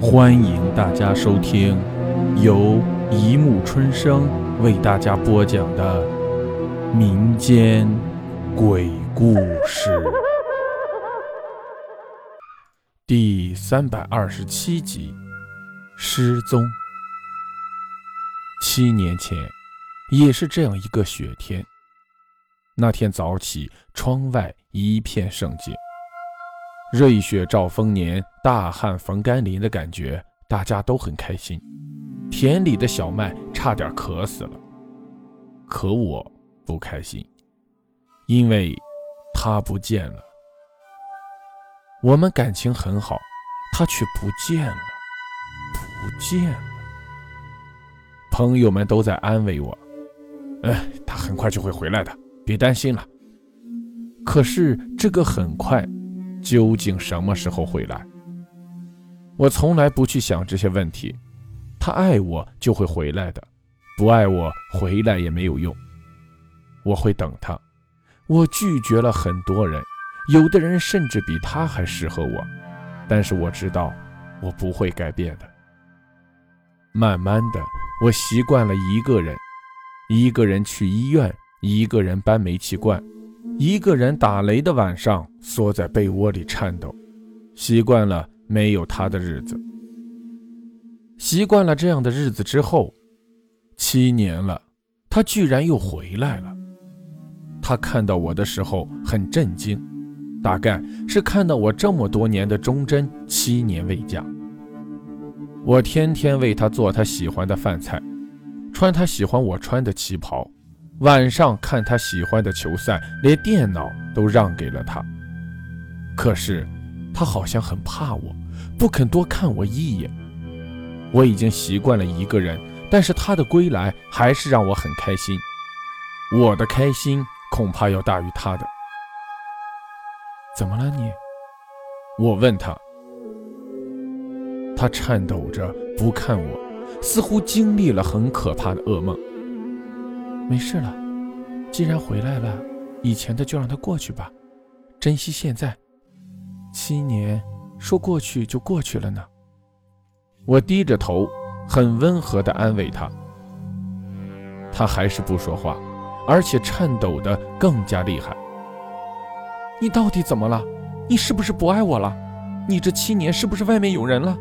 欢迎大家收听由一木春生为大家播讲的民间鬼故事第三百二十七集：失踪。七年前，也是这样一个雪天。那天早起，窗外一片圣洁。瑞雪兆丰年，大旱逢甘霖的感觉，大家都很开心。田里的小麦差点渴死了，可我不开心，因为他不见了。我们感情很好，他却不见了，不见了。朋友们都在安慰我：“哎，他很快就会回来的，别担心了。”可是这个很快。究竟什么时候回来？我从来不去想这些问题。他爱我就会回来的，不爱我回来也没有用。我会等他。我拒绝了很多人，有的人甚至比他还适合我。但是我知道，我不会改变的。慢慢的，我习惯了一个人，一个人去医院，一个人搬煤气罐。一个人打雷的晚上，缩在被窝里颤抖，习惯了没有他的日子。习惯了这样的日子之后，七年了，他居然又回来了。他看到我的时候很震惊，大概是看到我这么多年的忠贞，七年未嫁。我天天为他做他喜欢的饭菜，穿他喜欢我穿的旗袍。晚上看他喜欢的球赛，连电脑都让给了他。可是，他好像很怕我，不肯多看我一眼。我已经习惯了一个人，但是他的归来还是让我很开心。我的开心恐怕要大于他的。怎么了你？我问他。他颤抖着不看我，似乎经历了很可怕的噩梦。没事了，既然回来了，以前的就让它过去吧，珍惜现在。七年说过去就过去了呢。我低着头，很温和地安慰他。他还是不说话，而且颤抖得更加厉害。你到底怎么了？你是不是不爱我了？你这七年是不是外面有人了？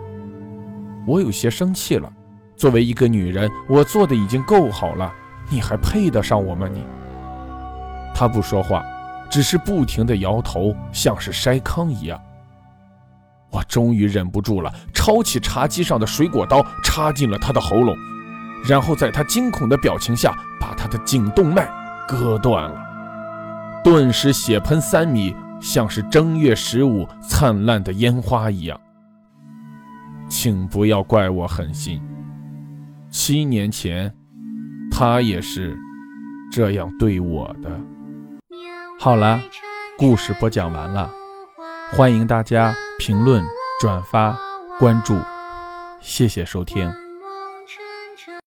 我有些生气了。作为一个女人，我做的已经够好了。你还配得上我吗？你。他不说话，只是不停地摇头，像是筛糠一样。我终于忍不住了，抄起茶几上的水果刀，插进了他的喉咙，然后在他惊恐的表情下，把他的颈动脉割断了。顿时血喷三米，像是正月十五灿烂的烟花一样。请不要怪我狠心，七年前。他也是这样对我的。好了，故事播讲完了，欢迎大家评论、转发、关注，谢谢收听。